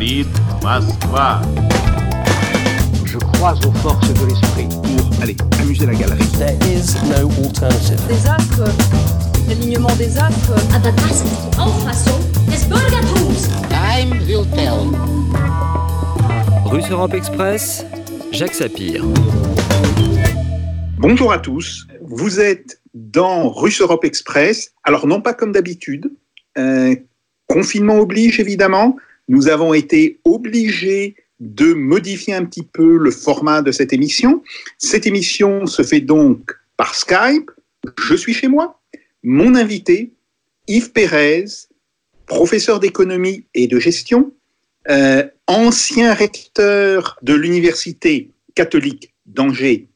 говорит Москва. Je crois aux forces de l'esprit. Pour aller amuser la galerie. There is no alternative. Des astres, l'alignement des astres. Aber das ist die Auffassung des Bürgertums. Time will tell. Russe Europe Express, Jacques Sapir. Bonjour à tous. Vous êtes dans Russe Europe Express. Alors non pas comme d'habitude. Euh, confinement oblige évidemment. nous avons été obligés de modifier un petit peu le format de cette émission. Cette émission se fait donc par Skype. Je suis chez moi. Mon invité, Yves Pérez, professeur d'économie et de gestion, euh, ancien recteur de l'Université catholique d'Angers,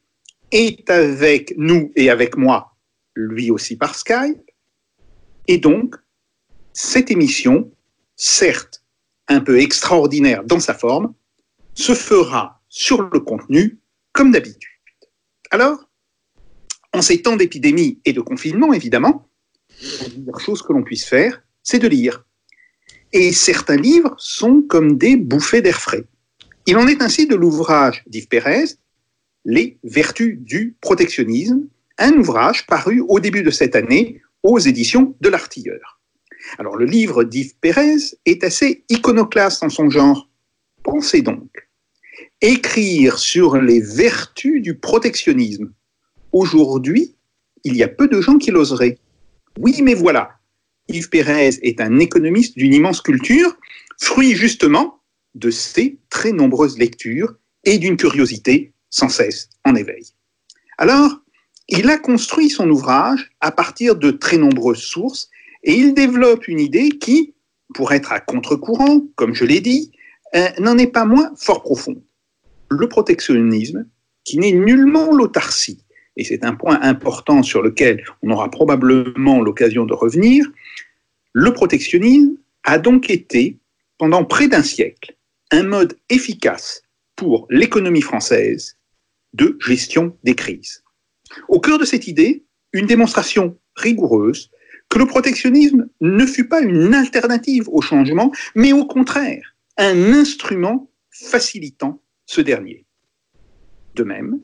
est avec nous et avec moi, lui aussi par Skype. Et donc, cette émission, certes un peu extraordinaire dans sa forme, se fera sur le contenu comme d'habitude. Alors, en ces temps d'épidémie et de confinement, évidemment, la meilleure chose que l'on puisse faire, c'est de lire. Et certains livres sont comme des bouffées d'air frais. Il en est ainsi de l'ouvrage d'Yves Pérez, Les vertus du protectionnisme, un ouvrage paru au début de cette année aux éditions de l'Artilleur. Alors le livre d'Yves Pérez est assez iconoclaste en son genre. Pensez donc, écrire sur les vertus du protectionnisme. Aujourd'hui, il y a peu de gens qui l'oseraient. Oui, mais voilà, Yves Pérez est un économiste d'une immense culture, fruit justement de ses très nombreuses lectures et d'une curiosité sans cesse en éveil. Alors, il a construit son ouvrage à partir de très nombreuses sources et il développe une idée qui, pour être à contre-courant, comme je l'ai dit, euh, n'en est pas moins fort profonde. Le protectionnisme, qui n'est nullement l'autarcie, et c'est un point important sur lequel on aura probablement l'occasion de revenir, le protectionnisme a donc été, pendant près d'un siècle, un mode efficace pour l'économie française de gestion des crises. Au cœur de cette idée, une démonstration rigoureuse que le protectionnisme ne fut pas une alternative au changement, mais au contraire, un instrument facilitant ce dernier. De même,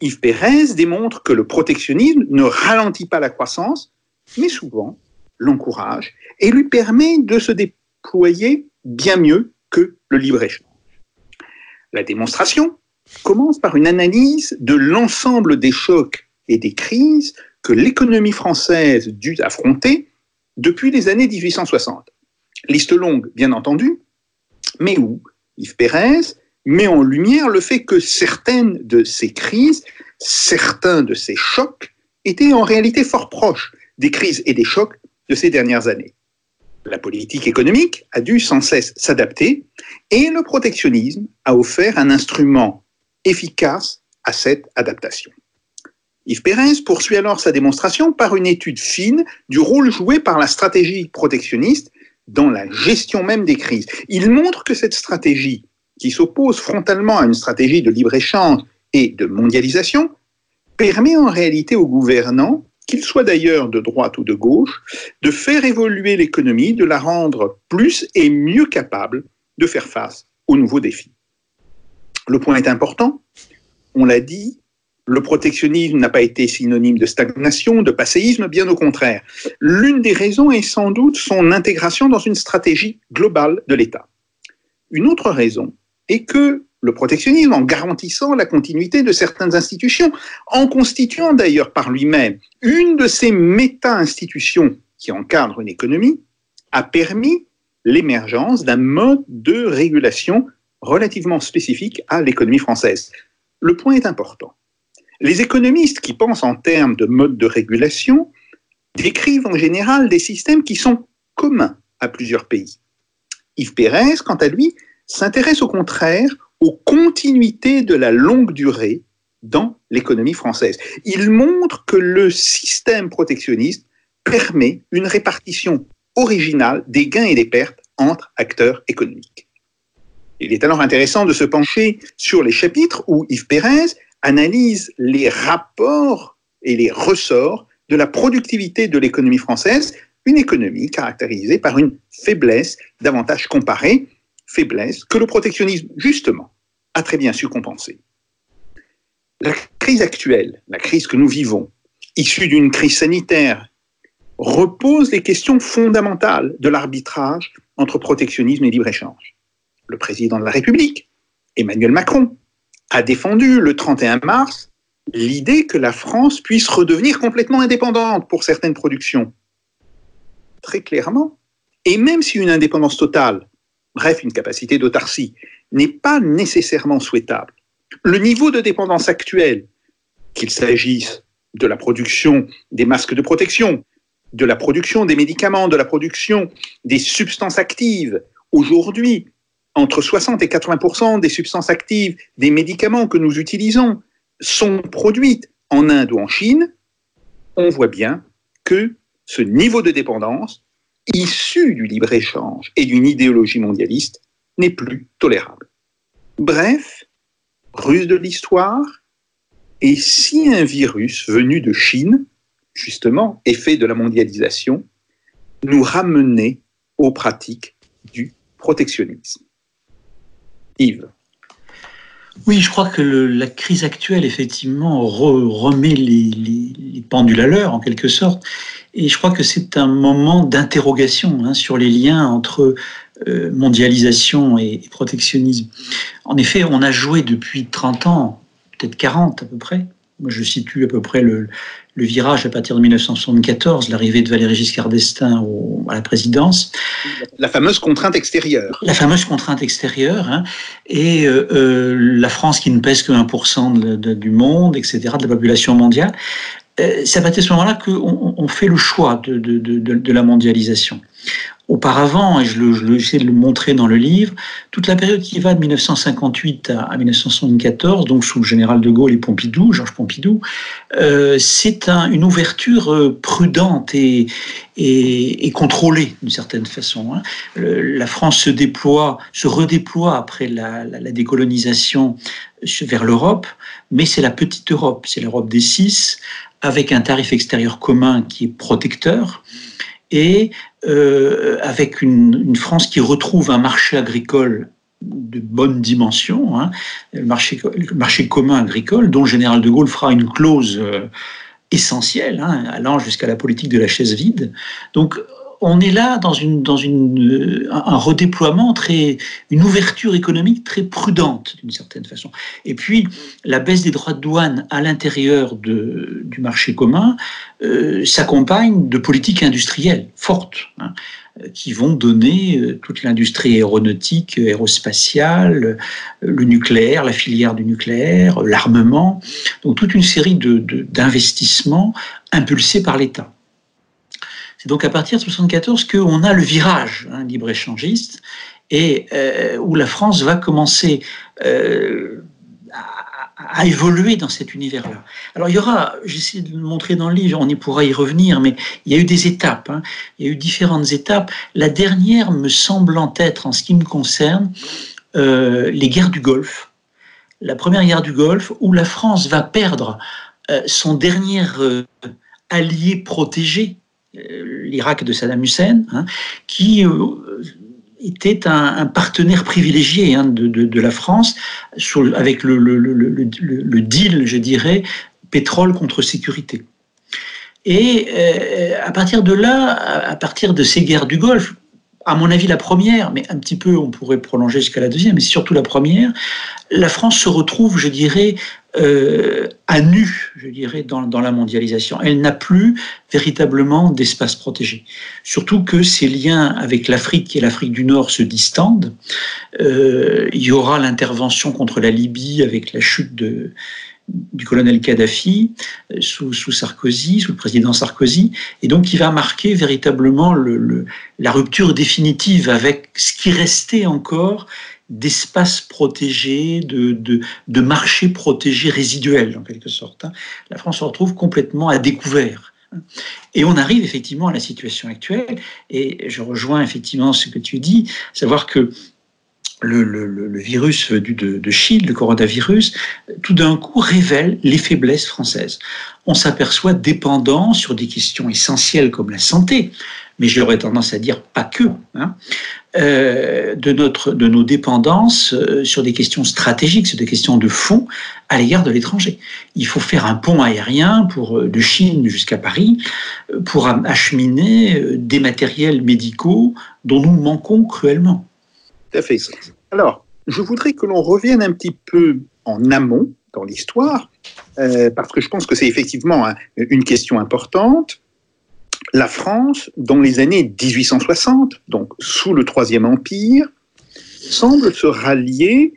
Yves Pérez démontre que le protectionnisme ne ralentit pas la croissance, mais souvent l'encourage et lui permet de se déployer bien mieux que le libre-échange. La démonstration commence par une analyse de l'ensemble des chocs et des crises que l'économie française dut affronter depuis les années 1860. Liste longue, bien entendu, mais où Yves Pérez met en lumière le fait que certaines de ces crises, certains de ces chocs, étaient en réalité fort proches des crises et des chocs de ces dernières années. La politique économique a dû sans cesse s'adapter et le protectionnisme a offert un instrument efficace à cette adaptation. Yves Pérez poursuit alors sa démonstration par une étude fine du rôle joué par la stratégie protectionniste dans la gestion même des crises. Il montre que cette stratégie, qui s'oppose frontalement à une stratégie de libre-échange et de mondialisation, permet en réalité aux gouvernants, qu'ils soient d'ailleurs de droite ou de gauche, de faire évoluer l'économie, de la rendre plus et mieux capable de faire face aux nouveaux défis. Le point est important, on l'a dit, le protectionnisme n'a pas été synonyme de stagnation, de passéisme, bien au contraire. L'une des raisons est sans doute son intégration dans une stratégie globale de l'État. Une autre raison est que le protectionnisme, en garantissant la continuité de certaines institutions, en constituant d'ailleurs par lui-même une de ces méta-institutions qui encadrent une économie, a permis l'émergence d'un mode de régulation relativement spécifique à l'économie française. Le point est important. Les économistes qui pensent en termes de mode de régulation décrivent en général des systèmes qui sont communs à plusieurs pays. Yves Pérez, quant à lui, s'intéresse au contraire aux continuités de la longue durée dans l'économie française. Il montre que le système protectionniste permet une répartition originale des gains et des pertes entre acteurs économiques. Il est alors intéressant de se pencher sur les chapitres où Yves Pérez analyse les rapports et les ressorts de la productivité de l'économie française, une économie caractérisée par une faiblesse d'avantages comparés, faiblesse que le protectionnisme, justement, a très bien su compenser. La crise actuelle, la crise que nous vivons, issue d'une crise sanitaire, repose les questions fondamentales de l'arbitrage entre protectionnisme et libre-échange. Le président de la République, Emmanuel Macron, a défendu le 31 mars l'idée que la France puisse redevenir complètement indépendante pour certaines productions. Très clairement. Et même si une indépendance totale, bref, une capacité d'autarcie, n'est pas nécessairement souhaitable, le niveau de dépendance actuel, qu'il s'agisse de la production des masques de protection, de la production des médicaments, de la production des substances actives, aujourd'hui, entre 60 et 80% des substances actives des médicaments que nous utilisons sont produites en Inde ou en Chine, on voit bien que ce niveau de dépendance, issu du libre-échange et d'une idéologie mondialiste, n'est plus tolérable. Bref, ruse de l'histoire, et si un virus venu de Chine, justement, effet de la mondialisation, nous ramenait aux pratiques du protectionnisme Oui, je crois que la crise actuelle, effectivement, remet les, les, les, pendules à l'heure, en quelque sorte. Et je crois que c'est un moment d'interrogation hein, sur les liens entre euh, mondialisation et, et, protectionnisme. En effet, on a joué depuis 30 ans, peut-être 40 à peu près. Je situe à peu près le, le virage à partir de 1974, l'arrivée de Valéry Giscard d'Estaing à la présidence. La fameuse contrainte extérieure. La fameuse contrainte extérieure. Hein, et euh, euh, la France qui ne pèse que 1% de, de, du monde, etc., de la population mondiale. Euh, c'est à partir de ce moment-là qu'on on fait le choix de, de la mondialisation. Auparavant, et je, le, je de le montrer dans le livre, toute la période qui va de 1958 à, à 1974, donc sous le général de Gaulle et Pompidou, Georges Pompidou, euh, c'est un, une ouverture euh, prudente et, contrôlée d'une certaine façon. Hein. La France se déploie, se redéploie après la, décolonisation vers l'Europe, mais c'est la petite Europe, c'est l'Europe des six, avec un tarif extérieur commun qui est protecteur et euh, avec une, France qui retrouve un marché agricole de bonne dimension, hein, le, marché, le marché commun agricole, dont le général de Gaulle fera une clause euh, essentielle, hein, allant jusqu'à la politique de la chaise vide. Donc, on est là dans, une, dans une, un redéploiement très, une ouverture économique très prudente d'une certaine façon. Et puis la baisse des droits de douane à l'intérieur du marché commun euh, s'accompagne de politiques industrielles fortes. Hein, qui vont donner euh, toute l'industrie aéronautique, aérospatiale, le nucléaire, la filière du nucléaire, l'armement, donc toute une série d'investissements de, impulsés par l'État. C'est donc à partir de 1974 qu'on a le virage hein, libre-échangiste et euh, où la France va commencer euh, à, évoluer dans cet univers-là. Alors il y aura, j'essaie de le montrer dans le livre, on y pourra y revenir, mais il y a eu des étapes, hein, il y a eu différentes étapes. La dernière me semblant être, en ce qui me concerne, euh, les guerres du Golfe. La première guerre du Golfe, où la France va perdre son dernier allié protégé, l'Irak de Saddam Hussein, hein, qui euh, était un, partenaire privilégié hein, de, la France avec le, deal, je dirais, pétrole contre sécurité. Et euh, à partir de là, à partir de ces guerres du Golfe, à mon avis la première, mais un petit peu on pourrait prolonger jusqu'à la deuxième, mais surtout la première, la France se retrouve, je dirais, euh, à nu, je dirais, dans, la mondialisation. Elle n'a plus véritablement d'espace protégé. Surtout que ses liens avec l'Afrique et l'Afrique du Nord se distendent. Euh, il y aura l'intervention contre la Libye avec la chute de, du colonel Kadhafi sous, sous, Sarkozy, sous le président Sarkozy, et donc il va marquer véritablement le, le, la rupture définitive avec ce qui restait encore d'espaces protégés, de, de, de marchés protégés résiduels, en quelque sorte. La France se retrouve complètement à découvert. Et on arrive effectivement à la situation actuelle, et je rejoins effectivement ce que tu dis, savoir que le, le, le, virus venu de, de, Chine, le coronavirus, tout d'un coup révèle les faiblesses françaises. On s'aperçoit dépendant sur des questions essentielles comme la santé, mais j'aurais tendance à dire pas que, hein, euh, de, notre, de nos dépendances euh, sur des questions stratégiques, sur des questions de fond à l'égard de l'étranger. Il faut faire un pont aérien pour, euh, de Chine jusqu'à Paris pour acheminer des matériels médicaux dont nous manquons cruellement. Fait. Alors, je voudrais que l'on revienne un petit peu en amont dans l'histoire, euh, parce que je pense que c'est effectivement une question importante. La France, dans les années 1860, donc sous le Troisième Empire, semble se rallier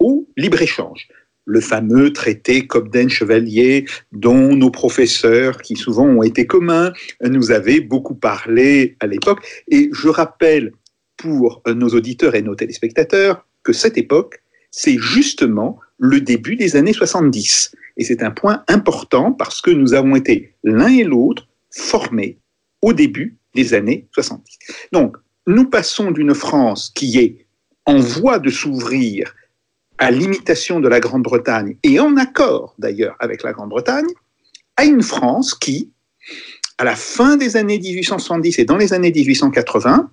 au libre-échange. Le fameux traité Cobden-Chevalier, dont nos professeurs, qui souvent ont été communs, nous avaient beaucoup parlé à l'époque. Et je rappelle pour nos auditeurs et nos téléspectateurs que cette époque, c'est justement le début des années 70. Et c'est un point important parce que nous avons été l'un et l'autre formés au début des années 70. Donc, nous passons d'une France qui est en voie de s'ouvrir à l'imitation de la Grande-Bretagne et en accord d'ailleurs avec la Grande-Bretagne, à une France qui, à la fin des années 1870 et dans les années 1880,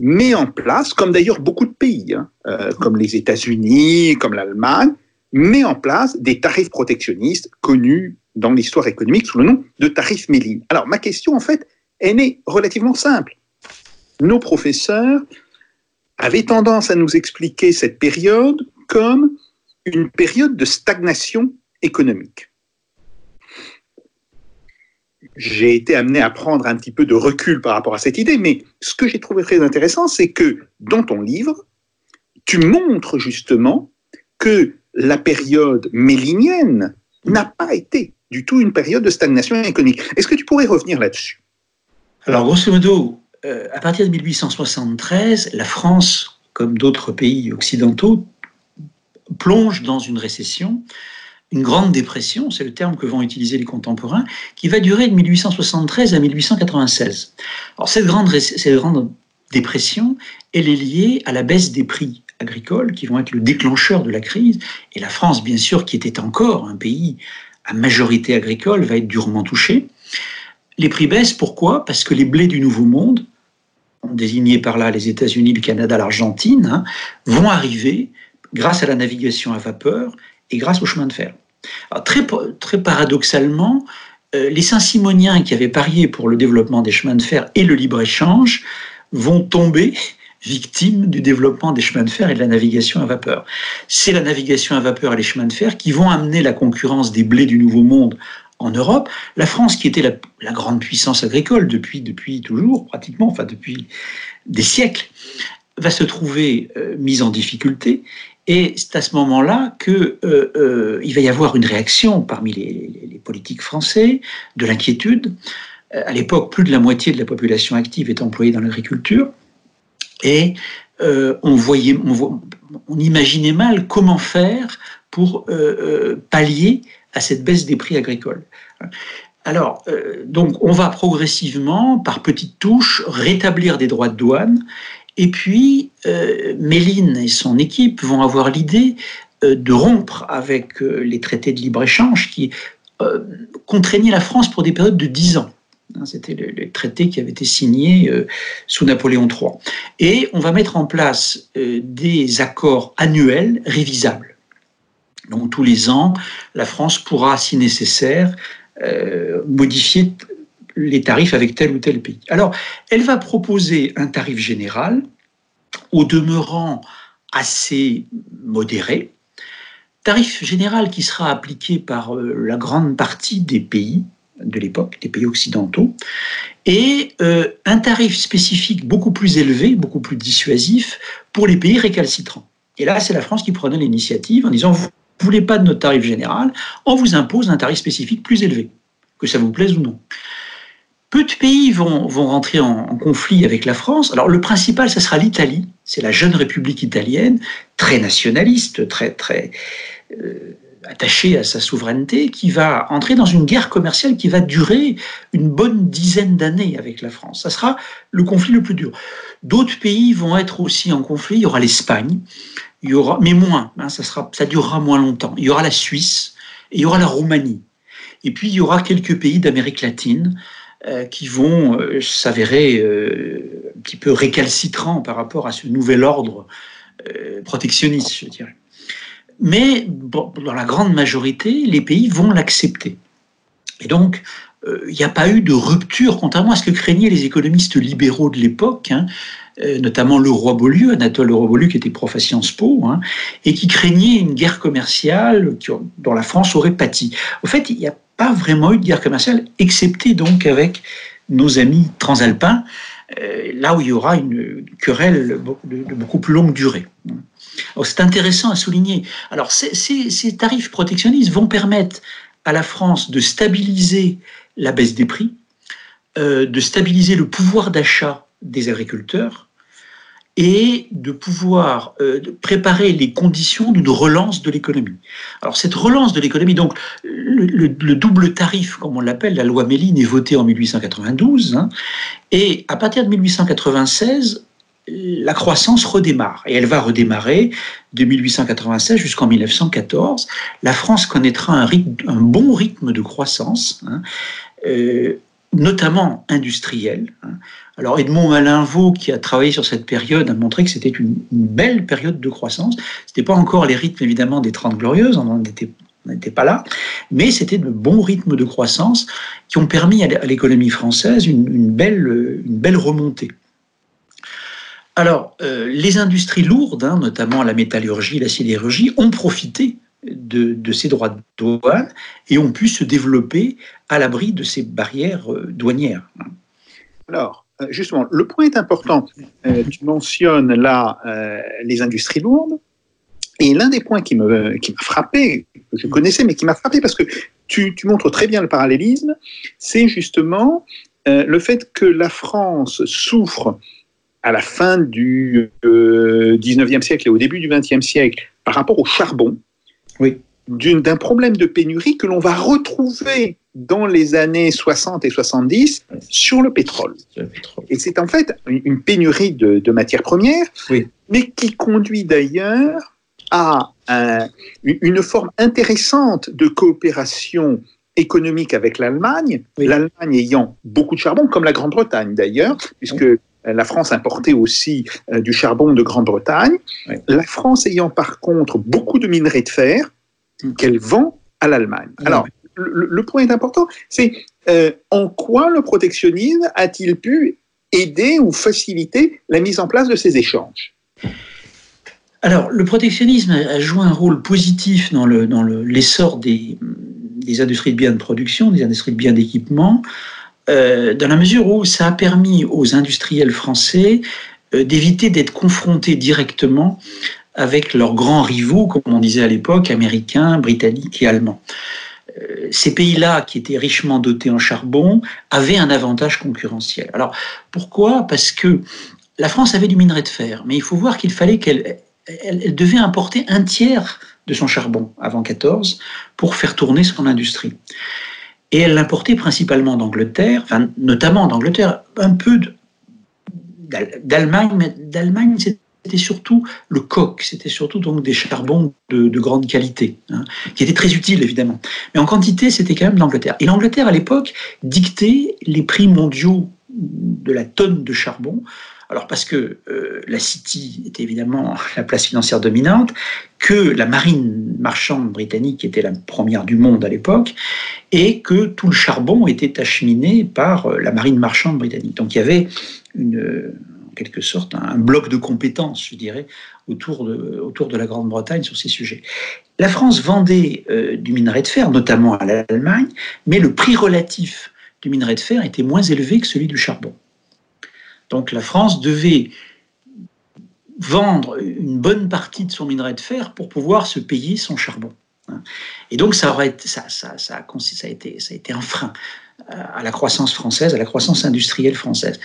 met en place, comme d'ailleurs beaucoup de pays, hein, euh, comme les États-Unis, comme l'Allemagne, met en place des tarifs protectionnistes connus dans l'histoire économique sous le nom de tarifs Méline. Alors ma question, en fait, elle est relativement simple. Nos professeurs avaient tendance à nous expliquer cette période comme une période de stagnation économique j'ai été amené à prendre un petit peu de recul par rapport à cette idée, mais ce que j'ai trouvé très intéressant, c'est que dans ton livre, tu montres justement que la période mélinienne n'a pas été du tout une période de stagnation économique. Est-ce que tu pourrais revenir là-dessus? Alors, grosso modo, euh, à partir de 1873, la France, comme d'autres pays occidentaux, plonge dans une récession une grande dépression, c'est le terme que vont utiliser les contemporains, qui va durer de 1873 à 1896. Alors cette grande, cette grande dépression, elle est liée à la baisse des prix agricoles qui vont être le déclencheur de la crise. Et la France, bien sûr, qui était encore un pays à majorité agricole, va être durement touchée. Les prix baissent, pourquoi? Parce que les blés du Nouveau Monde, on désignait par là les États-Unis, le Canada, l'Argentine, hein, vont arriver grâce à la navigation à vapeur et grâce au chemin de fer. très, très paradoxalement, euh, les Saint-Simoniens qui avaient parié pour le développement des chemins de fer et le libre-échange vont tomber victimes du développement des chemins de fer et de la navigation à vapeur. C'est la navigation à vapeur et les chemins de fer qui vont amener la concurrence des blés du Nouveau Monde en Europe. La France, qui était la, grande puissance agricole depuis, depuis toujours, pratiquement, enfin depuis des siècles, va se trouver euh, mise en difficulté et c'est à ce moment-là qu'il euh, euh, va y avoir une réaction parmi les, politiques français, de l'inquiétude. Euh, à l'époque, plus de la moitié de la population active est employée dans l'agriculture. Et on, voyait, on, imaginait mal comment faire pour pallier à cette baisse des prix agricoles. Alors, donc, on va progressivement, par petites touches, rétablir des droits de douane et puis, euh, Méline et son équipe vont avoir l'idée euh, de rompre avec euh, les traités de libre-échange qui contraignaient la France pour des périodes de 10 ans. Hein, c'était le, traité qui avait été signé sous Napoléon III. Et on va mettre en place des accords annuels révisables. Donc tous les ans, la France pourra, si nécessaire, modifier les tarifs avec tel ou tel pays. Alors, elle va proposer un tarif général, au demeurant assez modéré, tarif général qui sera appliqué par euh, la grande partie des pays de l'époque, des pays occidentaux, et euh, un tarif spécifique beaucoup plus élevé, beaucoup plus dissuasif pour les pays récalcitrants. Et là, c'est la France qui prenait l'initiative en disant, vous ne voulez pas de notre tarif général, on vous impose un tarif spécifique plus élevé, que ça vous plaise ou non. Peu de pays vont, vont rentrer en, conflit avec la France. Alors le principal, ce sera l'Italie. C'est la jeune République italienne, très nationaliste, très très euh, attaché à sa souveraineté, qui va entrer dans une guerre commerciale qui va durer une bonne dizaine d'années avec la France. Ça sera le conflit le plus dur. D'autres pays vont être aussi en conflit. Il y aura l'Espagne, il y aura, mais moins. Hein, ça, sera, ça durera moins longtemps. Il y aura la Suisse et il y aura la Roumanie. Et puis il y aura quelques pays d'Amérique latine qui vont euh, s'avérer euh, un petit peu récalcitrants par rapport à ce nouvel ordre euh, protectionniste, je dirais. Mais dans la grande majorité, les pays vont l'accepter. Et donc, euh, il n'y a pas eu de rupture, contrairement à ce que craignaient les économistes libéraux de l'époque, hein, euh, notamment le roi Beaulieu, Anatole Leroy Beaulieu, qui était prof à Sciences Po, hein, et qui craignait une guerre commerciale dont la France aurait pâti. Au fait, il n'y a pas vraiment eu de guerre commerciale, excepté donc avec nos amis transalpins, euh, là où il y aura une querelle de, beaucoup plus longue durée. Alors, C'est intéressant à souligner. Alors, ces tarifs protectionnistes vont permettre à la France de stabiliser la baisse des prix, euh, de stabiliser le pouvoir d'achat des agriculteurs et de pouvoir euh, préparer les conditions d'une relance de l'économie. Alors cette relance de l'économie, donc le, le- le double tarif, comme on l'appelle, la loi Méline est votée en 1892, hein, et à partir de 1896, la croissance redémarre. Et elle va redémarrer de 1896 jusqu'en 1914. La France connaîtra un, bon rythme de croissance, hein, euh, notamment industriel. hein. Alors Edmond Malinvaux, qui a travaillé sur cette période, a montré que c'était une, belle période de croissance. Ce n'était pas encore les rythmes évidemment des Trente Glorieuses, on n'en était on n'était pas là, mais c'était de bons rythmes de croissance qui ont permis à l'économie française une, une belle, une belle remontée. Alors, euh, les industries lourdes, hein, notamment la métallurgie, la sidérurgie, ont profité de, de, ces droits de douane et ont pu se développer à l'abri de ces barrières euh, douanières. Alors, justement, le point est important. Euh, tu mentionnes là euh, les industries lourdes. Et l'un des points qui m'a frappé, que je connaissais, mais qui m'a frappé parce que tu, montres très bien le parallélisme, c'est justement euh, le fait que la France souffre à la fin du euh, 19e siècle et au début du 20e siècle par rapport au charbon, oui. D'un problème de pénurie que l'on va retrouver dans les années 60 et 70 sur le pétrole. Le pétrole. Et c'est en fait une pénurie de, de matières premières, oui. mais qui conduit d'ailleurs à un, une forme intéressante de coopération économique avec l'Allemagne, oui. l'Allemagne ayant beaucoup de charbon, comme la Grande-Bretagne d'ailleurs, puisque la France importait aussi euh, du charbon de Grande-Bretagne, la France ayant par contre beaucoup de minerais de fer qu'elle vend à l'Allemagne. Alors, le, le, point est important, c'est euh, en quoi le protectionnisme a-t-il pu aider ou faciliter la mise en place de ces échanges? Alors, le protectionnisme a joué un rôle positif dans l'essor le, dans des, des, industries de biens de production, des industries de biens d'équipement, euh, dans la mesure où ça a permis aux industriels français euh, d'éviter d'être confrontés directement avec leurs grands rivaux, comme on disait à l'époque, américains, britanniques et allemands. Euh, ces pays-là, qui étaient richement dotés en charbon, avaient un avantage concurrentiel. Alors, pourquoi? Parce que la France avait du minerai de fer, mais il faut voir qu'il fallait qu'elle elle, devait importer un tiers de son charbon avant 14 pour faire tourner son industrie. Et elle l'importait principalement d'Angleterre, enfin, notamment d'Angleterre, un peu d'Allemagne, mais d'Allemagne, c'était surtout le coq, c'était surtout donc des charbons de, de grande qualité, hein, qui étaient très utiles évidemment. Mais en quantité, c'était quand même l'Angleterre. Et l'Angleterre, à l'époque, dictait les prix mondiaux de la tonne de charbon alors parce que euh, la City était évidemment la place financière dominante, que la marine marchande britannique était la première du monde à l'époque, et que tout le charbon était acheminé par la marine marchande britannique. Donc il y avait une, en quelque sorte un bloc de compétences, je dirais, autour de, autour de la Grande-Bretagne sur ces sujets. La France vendait euh, du minerai de fer, notamment à l'Allemagne, mais le prix relatif du minerai de fer était moins élevé que celui du charbon. Donc la France devait vendre une bonne partie de son minerai de fer pour pouvoir se payer son charbon. Et donc ça, aurait ça, ça, ça, ça, a été, ça a été un frein à la croissance française, à la croissance industrielle française.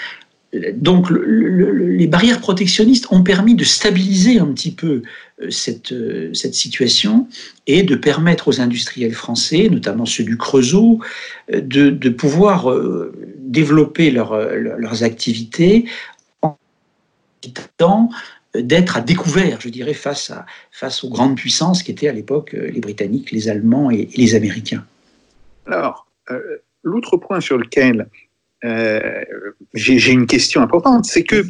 Donc le, le, les barrières protectionnistes ont permis de stabiliser un petit peu cette, cette situation et de permettre aux industriels français, notamment ceux du Creusot, de, de pouvoir développer leur, leurs activités en évitant d'être à découvert, je dirais, face, aux grandes puissances qui étaient à l'époque les Britanniques, les Allemands et, les Américains. Alors, euh, l'autre point sur lequel euh, j'ai une question importante, c'est que,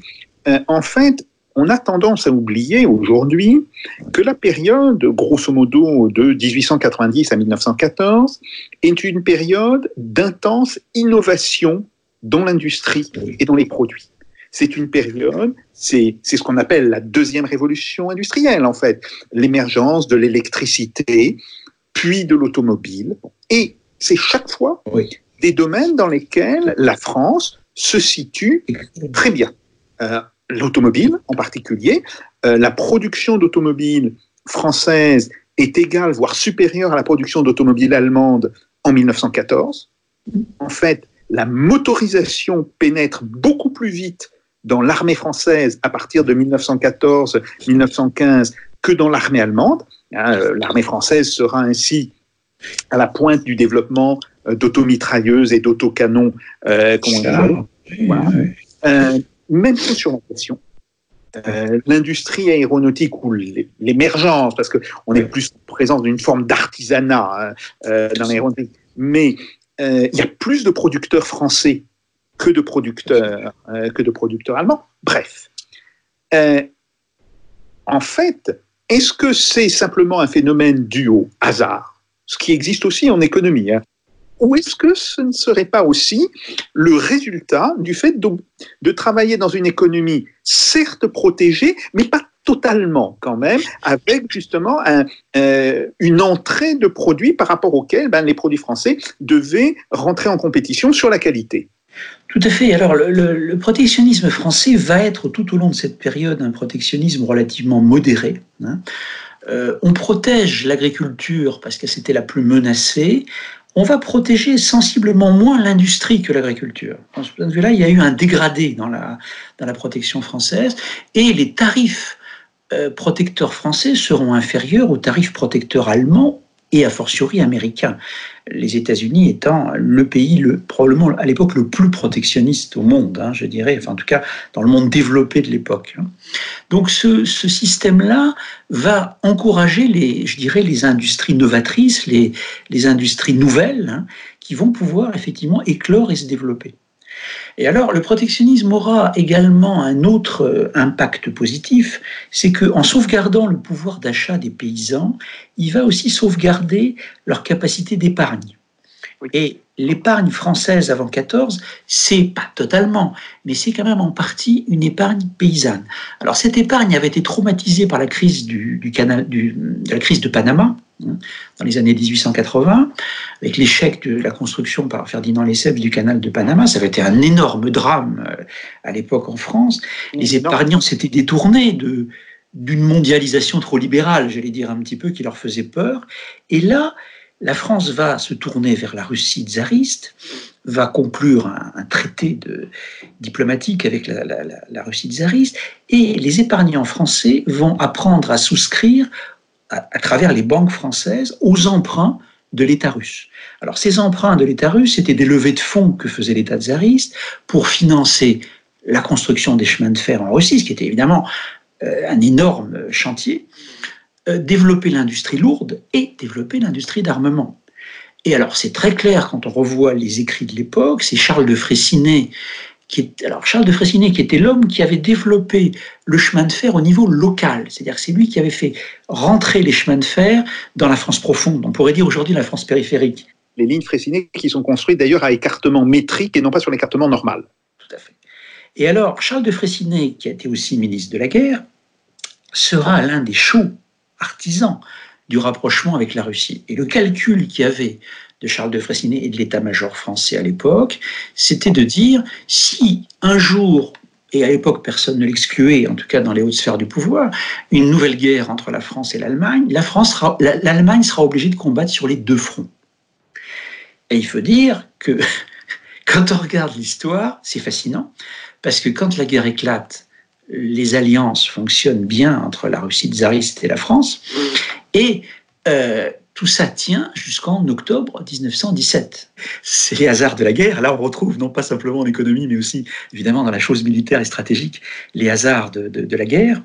euh, en fait, on a tendance à oublier aujourd'hui que la période, grosso modo, de 1890 à 1914, est une période d'intense innovation dans l'industrie et dans les produits. C'est une période, c'est ce qu'on appelle la deuxième révolution industrielle, en fait, l'émergence de l'électricité, puis de l'automobile. Et c'est chaque fois oui. Des domaines dans lesquels la France se situe très bien. Euh, L'automobile en particulier, euh, la production d'automobiles française est égale, voire supérieure à la production d'automobiles allemandes en 1914. En fait, la motorisation pénètre beaucoup plus vite dans l'armée française à partir de 1914-1915 que dans l'armée allemande. Euh, l'armée française sera ainsi à la pointe du développement d'automitrailleuses et d'autocanons. Euh, voilà. euh, même chose sur la question. Euh, l'industrie aéronautique ou l'émergence, parce qu'on est plus en présence d'une forme d'artisanat hein, dans l'aéronautique, mais il y a plus de producteurs français que de producteurs, que de producteurs allemands. Bref. en fait, est-ce que c'est simplement un phénomène dû au hasard? Ce qui existe aussi en économie. Hein. Ou est-ce que ce ne serait pas aussi le résultat du fait de, travailler dans une économie certes protégée, mais pas totalement quand même, avec justement euh, une entrée de produits par rapport auxquels ben, les produits français devaient rentrer en compétition sur la qualité? Tout à fait. Alors, le, protectionnisme français va être tout au long de cette période un protectionnisme relativement modéré. Hein. Euh, on protège l'agriculture parce que c'était la plus menacée. On va protéger sensiblement moins l'industrie que l'agriculture. Dans ce point de vue-là, il y a eu un dégradé dans la, dans la protection française et les tarifs euh, protecteurs français seront inférieurs aux tarifs protecteurs allemands et a fortiori américains. Les États-Unis étant le pays le, probablement à l'époque le plus protectionniste au monde, hein, je dirais, enfin en tout cas dans le monde développé de l'époque. Hein. Donc ce, ce système-là va encourager les, je dirais, les industries novatrices, les, les industries nouvelles, hein, qui vont pouvoir effectivement éclore et se développer. Et alors, le protectionnisme aura également un autre impact positif, c'est qu'en sauvegardant le pouvoir d'achat des paysans, il va aussi sauvegarder leur capacité d'épargne. Et l'épargne française avant 14, c'est pas totalement, mais c'est quand même en partie une épargne paysanne. Alors cette épargne avait été traumatisée par la crise du, du canal, du, de la crise de Panama dans les années 1880, avec l'échec de la construction par Ferdinand Lesseps du canal de Panama. Ça avait été un énorme drame euh, à l'époque en France. Les épargnants s'étaient détournés de d'une mondialisation trop libérale, j'allais dire un petit peu, qui leur faisait peur. Et là, la France va se tourner vers la Russie tsariste, va conclure un, un traité de, diplomatique avec la, la, la, Russie tsariste, et les épargnants français vont apprendre à souscrire à, travers les banques françaises aux emprunts de l'État russe. Alors ces emprunts de l'État russe étaient des levées de fonds que faisait l'État tsariste pour financer la construction des chemins de fer en Russie, ce qui était évidemment euh, un énorme chantier. Euh, développer l'industrie lourde et développer l'industrie d'armement. Et alors c'est très clair quand on revoit les écrits de l'époque, c'est Charles de Freycinet qui est, alors Charles de Freycinet qui était l'homme qui avait développé le chemin de fer au niveau local, c'est-à-dire c'est lui qui avait fait rentrer les chemins de fer dans la France profonde, on pourrait dire aujourd'hui la France périphérique. Les lignes Freycinet qui sont construites d'ailleurs à écartement métrique et non pas sur l'écartement normal. Tout à fait. Et alors Charles de Freycinet, qui a été aussi ministre de la guerre, sera l'un des chauds artisan du rapprochement avec la Russie. Et le calcul qu'il y avait de Charles de Freycinet et de l'état-major français à l'époque, c'était de dire si un jour, et à l'époque personne ne l'excluait, en tout cas dans les hautes sphères du pouvoir, une nouvelle guerre entre la France et l'Allemagne, la France l'Allemagne sera obligée de combattre sur les deux fronts. Et il faut dire que Quand on regarde l'histoire, c'est fascinant, parce que quand la guerre éclate, les alliances fonctionnent bien entre la Russie tsariste et la France, et euh, tout ça tient jusqu'en octobre 1917. C'est les hasards de la guerre. Là, on retrouve non pas simplement en économie, mais aussi évidemment dans la chose militaire et stratégique, les hasards de, la guerre.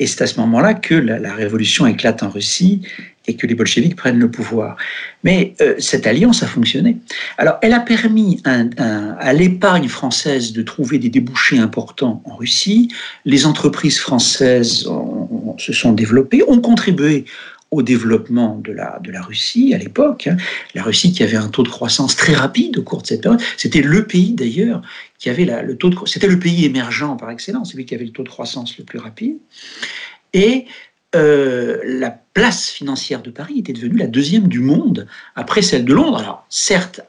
Et c'est à ce moment-là que la, révolution éclate en Russie et que les bolcheviks prennent le pouvoir. Mais euh, cette alliance a fonctionné. Alors, elle a permis à l'épargne française de trouver des débouchés importants en Russie. Les entreprises françaises se sont développées, ont contribué au développement de la, de la Russie à l'époque. Hein. La Russie qui avait un taux de croissance très rapide au cours de cette période. C'était le pays d'ailleurs qui avait la, le taux de c'était le pays émergent par excellence, celui qui avait le taux de croissance le plus rapide. Et euh, la place financière de Paris était devenue la deuxième du monde après celle de Londres. Alors certes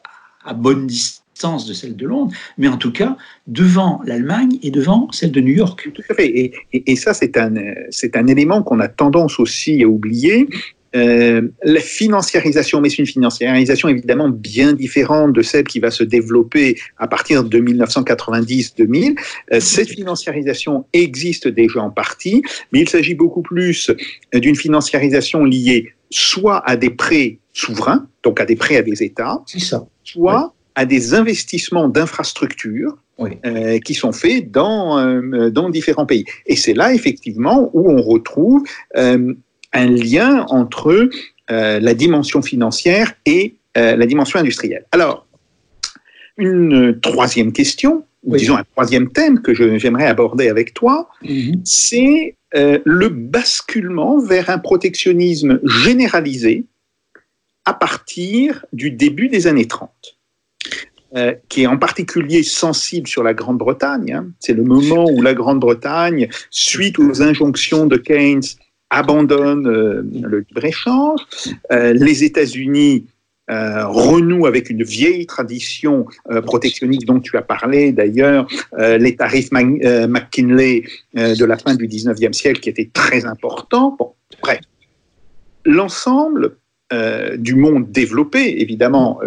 à bonne distance de celle de Londres, mais en tout cas devant l'Allemagne et devant celle de New York. Tout à fait. Et, et, et ça, c'est un, c'est un élément qu'on a tendance aussi à oublier. Euh, la financiarisation, mais c'est une financiarisation évidemment bien différente de celle qui va se développer à partir de 1990-2000. Euh, cette financiarisation existe déjà en partie, mais il s'agit beaucoup plus d'une financiarisation liée soit à des prêts souverains, donc à des prêts à des États, ça. soit ouais à des investissements d'infrastructures oui. euh, qui sont faits dans, euh, dans différents pays. Et c'est là, effectivement, où on retrouve euh, un lien entre la dimension financière et la dimension industrielle. Alors, une troisième question, oui. disons un troisième thème que j'aimerais aborder avec toi, mm -hmm. c'est le basculement vers un protectionnisme généralisé à partir du début des années 30 euh, qui est en particulier sensible sur la Grande-Bretagne. Hein. C'est le moment où la Grande-Bretagne, suite aux injonctions de Keynes, abandonne euh, le libre-échange. Euh, les États-Unis euh, renouent avec une vieille tradition protectionniste dont tu as parlé d'ailleurs, les tarifs McKinley de la fin du 19e siècle qui étaient très importants. Bon, bref, l'ensemble du monde développé, évidemment,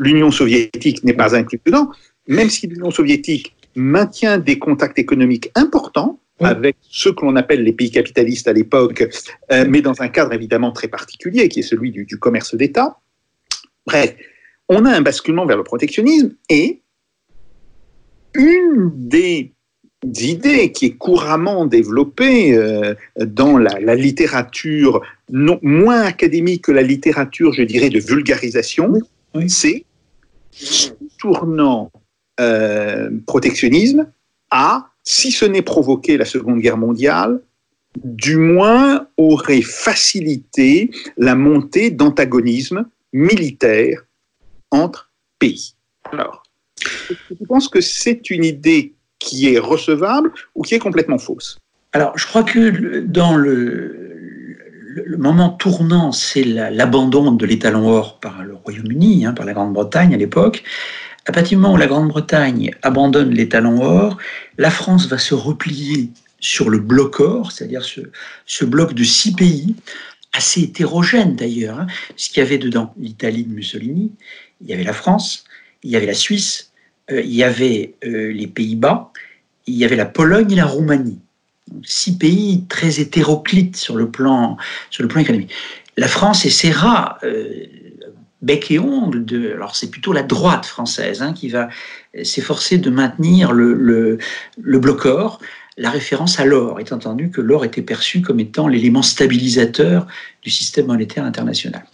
l'Union soviétique n'est pas inclue dedans, même si l'Union soviétique maintient des contacts économiques importants oui. avec ceux que l'on appelle les pays capitalistes à l'époque, euh, mais dans un cadre évidemment très particulier, qui est celui du, du commerce d'État. Bref, on a un basculement vers le protectionnisme et une des idées qui est couramment développée euh, dans la, la littérature non, moins académique que la littérature, je dirais, de vulgarisation. Oui. c'est tournant euh, protectionnisme a, si ce n'est provoqué la Seconde Guerre mondiale, du moins aurait facilité la montée d'antagonisme militaire entre pays. Alors, je pense que c'est une idée qui est recevable ou qui est complètement fausse? Alors, je crois que dans le, le moment tournant, c'est l'abandon de l'étalon or par le Royaume-Uni, hein, par la Grande-Bretagne à l'époque. À partir du moment où la Grande-Bretagne abandonne l'étalon or, la France va se replier sur le bloc or, c'est-à-dire ce, bloc de six pays, assez hétérogène d'ailleurs, hein, ce qu'il y avait dedans l'Italie de Mussolini, il y avait la France, il y avait la Suisse, euh, il y avait euh, les Pays-Bas, il y avait la Pologne et la Roumanie six pays très hétéroclites sur le plan, sur le plan économique. La France essaiera, euh, bec et ongle, de, alors c'est plutôt la droite française hein, qui va s'efforcer de maintenir le, le, le bloc or, la référence à l'or, étant entendu que l'or était perçu comme étant l'élément stabilisateur du système monétaire international.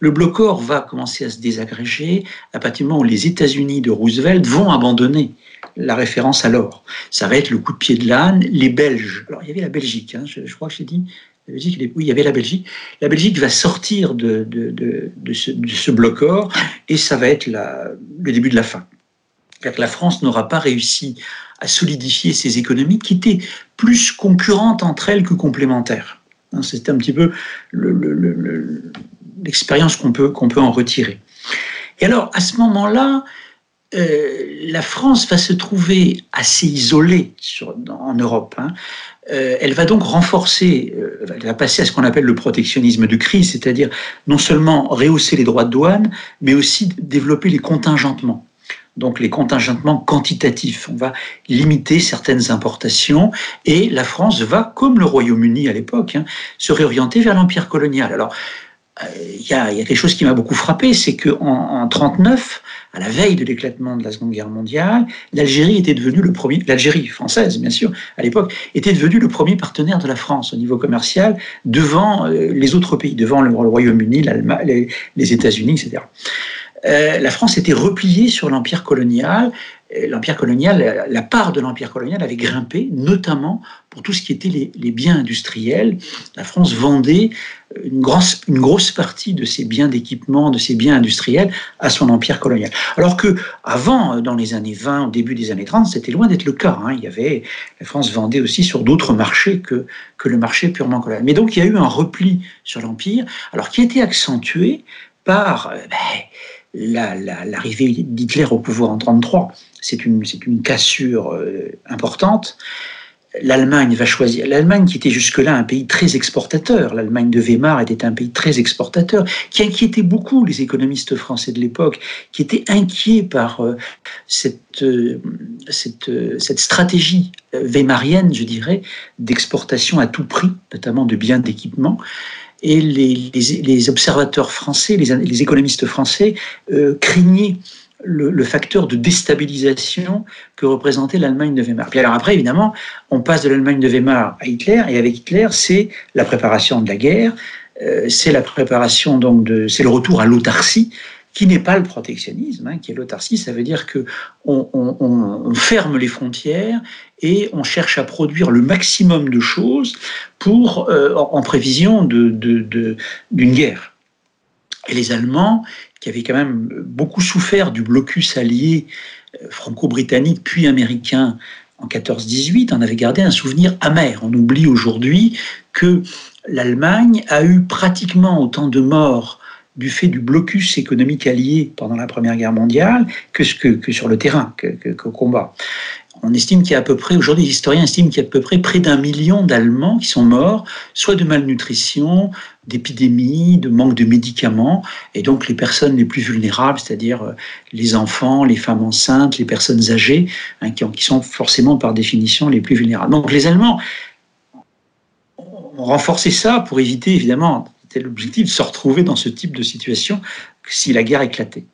Le bloc or va commencer à se désagréger à partir du moment où les États-Unis de Roosevelt vont abandonner la référence à l'or. Ça va être le coup de pied de l'âne. Les Belges, alors il y avait la Belgique, hein, je, crois que j'ai dit, la Belgique, oui, il y avait la Belgique. La Belgique va sortir de, ce, ce, bloc or et ça va être le début de la fin. Car la France n'aura pas réussi à solidifier ses économies qui étaient plus concurrentes entre elles que complémentaires. Hein, C'était un petit peu l'expérience qu'on peut, qu'on peut en retirer. Et alors, à ce moment-là, euh, la France va se trouver assez isolée en Europe. Hein. Euh, elle va donc renforcer, euh, elle va passer à ce qu'on appelle le protectionnisme de crise, c'est-à-dire non seulement rehausser les droits de douane, mais aussi développer les contingentements. donc les contingentements quantitatifs. On va limiter certaines importations et la France va, comme le Royaume-Uni à l'époque, hein, se réorienter vers l'empire colonial. Alors, il y, a, quelque chose qui m'a beaucoup frappé, c'est qu'en en 1939, à la veille de l'éclatement de la Seconde Guerre mondiale, l'Algérie était devenue le premier, l'Algérie française bien sûr, à l'époque, était devenue le premier partenaire de la France au niveau commercial devant euh, les autres pays, devant le, Royaume-Uni, les, les États-Unis, etc. Euh, la France était repliée sur l'empire colonial. L'empire colonial, la part de l'empire colonial avait grimpé, notamment pour tout ce qui était les, biens industriels. La France vendait une grosse, une grosse partie de ses biens d'équipement, de ses biens industriels à son empire colonial. Alors que avant, dans les années 20, au début des années 30, c'était loin d'être le cas. Hein. Il y avait, la France vendait aussi sur d'autres marchés que, que le marché purement colonial. Mais donc il y a eu un repli sur l'empire, alors qui a été accentué par euh, ben, l'arrivée d'Hitler au pouvoir en 1933, c'est une, une cassure euh, importante. L'Allemagne va choisir. L'Allemagne, qui était jusque-là un pays très exportateur, l'Allemagne de Weimar était un pays très exportateur, qui inquiétait beaucoup les économistes français de l'époque, qui étaient inquiets par euh, cette, euh, cette, stratégie weimarienne, je dirais, d'exportation à tout prix, notamment de biens d'équipement et les, observateurs français, les, économistes français craignaient le, facteur de déstabilisation que représentait l'Allemagne de Weimar. Puis alors après, évidemment, on passe de l'Allemagne de Weimar à Hitler, et avec Hitler, c'est la préparation de la guerre, euh, c'est la préparation donc de, c'est le retour à l'autarcie, qui n'est pas le protectionnisme, hein, qui est l'autarcie. Ça veut dire que on, ferme les frontières et on cherche à produire le maximum de choses pour, euh, en prévision d'une guerre. Et les Allemands, qui avaient quand même beaucoup souffert du blocus allié euh, franco-britannique puis américain en 14-18, en avaient gardé un souvenir amer. On oublie aujourd'hui que l'Allemagne a eu pratiquement autant de morts du fait du blocus économique allié pendant la Première Guerre mondiale que, sur le terrain, que, que combat. On estime qu'il y a à peu près, aujourd'hui les historiens estiment qu'il y a à peu près près d'un million d'Allemands qui sont morts, soit de malnutrition, d'épidémie, de manque de médicaments, et donc les personnes les plus vulnérables, c'est-à-dire euh, les enfants, les femmes enceintes, les personnes âgées, hein, qui, qui sont forcément par définition les plus vulnérables. Donc les Allemands ont renforcé ça pour éviter évidemment c'était l'objectif de se retrouver dans ce type de situation si la guerre éclatait.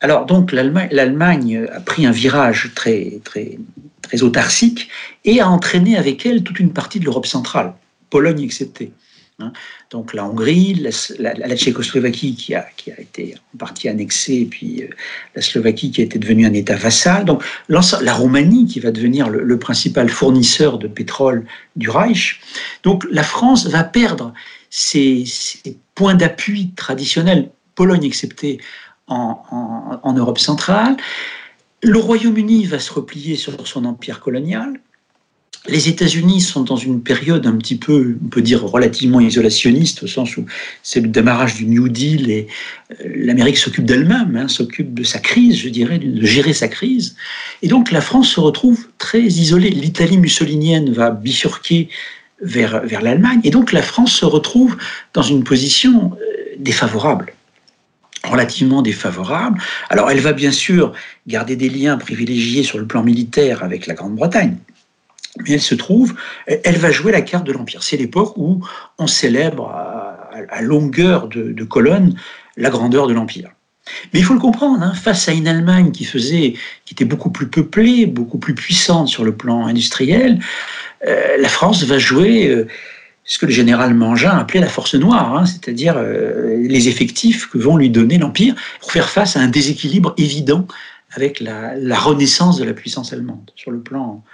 Alors donc l'Allemagne a pris un virage très, très, très autarcique et a entraîné avec elle toute une partie de l'Europe centrale, Pologne exceptée. Hein. Donc la Hongrie, la, Tchécoslovaquie qui a, qui a, été en partie annexée, et puis euh, la Slovaquie qui a été devenue un État vassal. Donc la Roumanie qui va devenir le, principal fournisseur de pétrole du Reich. Donc la France va perdre ces, points d'appui traditionnels, Pologne exceptée, en, Europe centrale. Le Royaume-Uni va se replier sur son empire colonial. Les États-Unis sont dans une période un petit peu, on peut dire, relativement isolationniste, au sens où c'est le démarrage du New Deal et euh, l'Amérique s'occupe d'elle-même, hein, s'occupe de sa crise, je dirais, de gérer sa crise. Et donc la France se retrouve très isolée. L'Italie mussolinienne va bifurquer vers, vers l'Allemagne. Et donc la France se retrouve dans une position euh, défavorable relativement défavorable. Alors elle va bien sûr garder des liens privilégiés sur le plan militaire avec la Grande-Bretagne, mais elle se trouve, elle va jouer la carte de l'Empire. C'est l'époque où on célèbre à, longueur de, de colonne la grandeur de l'Empire. Mais il faut le comprendre, hein, face à une Allemagne qui faisait, qui était beaucoup plus peuplée, beaucoup plus puissante sur le plan industriel, euh, la France va jouer euh, ce que le général Mangin appelait la force noire, hein, c'est-à-dire euh, les effectifs que vont lui donner l'Empire pour faire face à un déséquilibre évident avec la, renaissance de la puissance allemande sur le plan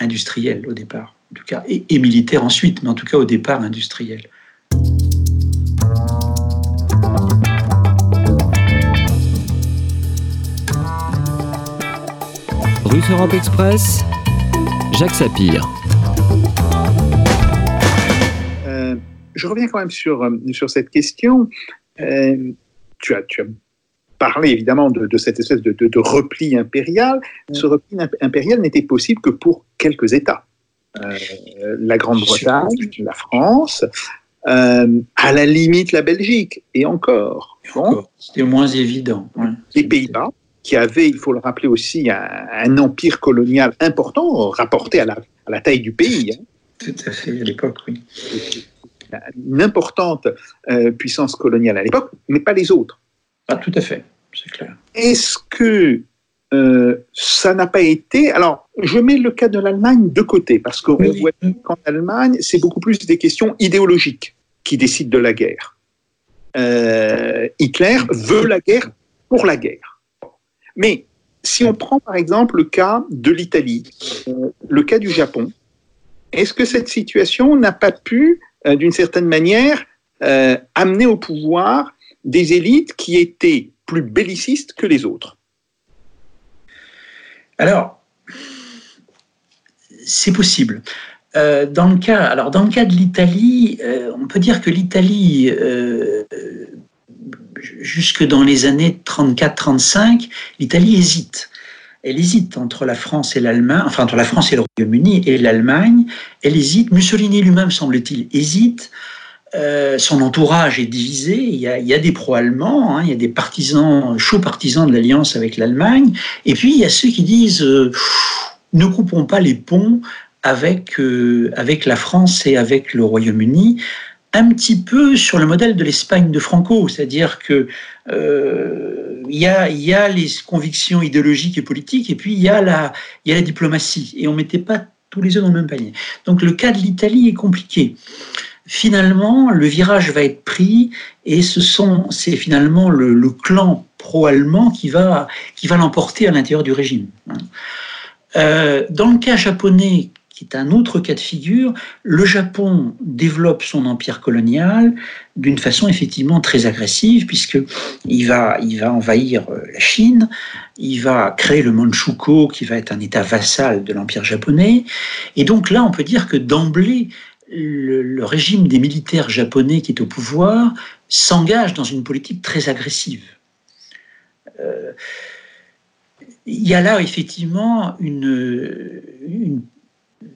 industriel au départ, en tout cas, et militaire ensuite, mais en tout cas au départ industriel. Russe Europe Express, Jacques Sapir. Euh, je reviens quand même sur, euh, sur cette question. Euh, tu, as, tu as parlé évidemment de, de cette espèce de, de, de, repli impérial. Ce repli impérial n'était possible que pour quelques États. la Grande-Bretagne, la France, à la limite la Belgique, et encore. Bon, C'était moins évident. Les Pays-Bas, qui avait, il faut le rappeler aussi, un, un empire colonial important rapporté à la, à la taille du pays. hein. Tout à fait, à l'époque, oui. Une importante euh, puissance coloniale à l'époque, mais pas les autres. Ah, tout à fait, c'est clair. Est-ce que euh, ça n'a pas été... Alors, je mets le cas de l'Allemagne de côté, parce qu'on Oui, voit qu'en Allemagne, c'est beaucoup plus des questions idéologiques qui décident de la guerre. Euh, Hitler veut la guerre pour la guerre. Mais si on prend par exemple le cas de l'Italie, le cas du Japon, est-ce que cette situation n'a pas pu, euh, d'une certaine manière, euh, amener au pouvoir des élites qui étaient plus bellicistes que les autres Alors, c'est possible. Euh, dans le cas, de l'Italie, on peut dire que l'Italie, jusque dans les années 34-35, l'Italie hésite. Elle hésite entre la France et l'Allemagne, enfin entre la France et le Royaume-Uni et l'Allemagne. Elle hésite. Mussolini lui-même, semble-t-il, hésite. Euh, son entourage est divisé. Il y a, des pro-allemands, hein, il y a des partisans, chauds partisans de l'alliance avec l'Allemagne. Et puis il y a ceux qui disent euh, ne coupons pas les ponts avec, euh, avec la France et avec le Royaume-Uni, un petit peu sur le modèle de l'Espagne de Franco, c'est-à-dire que euh, il y, a, les convictions idéologiques et politiques, et puis il y a la, diplomatie, et on mettait pas tous les œufs dans le même panier. Donc le cas de l'Italie est compliqué. Finalement, le virage va être pris, et c'est finalement le, clan pro-allemand qui va, l'emporter à l'intérieur du régime. Euh, dans le cas japonais, qui est un autre cas de figure, le Japon développe son empire colonial d'une façon effectivement très agressive, puisqu'il va, il va envahir euh, la Chine, il va créer le Manchukuo, qui va être un État vassal de l'empire japonais. Et donc là, on peut dire que d'emblée, le, régime des militaires japonais qui est au pouvoir s'engage dans une politique très agressive. Euh, il y a là effectivement une,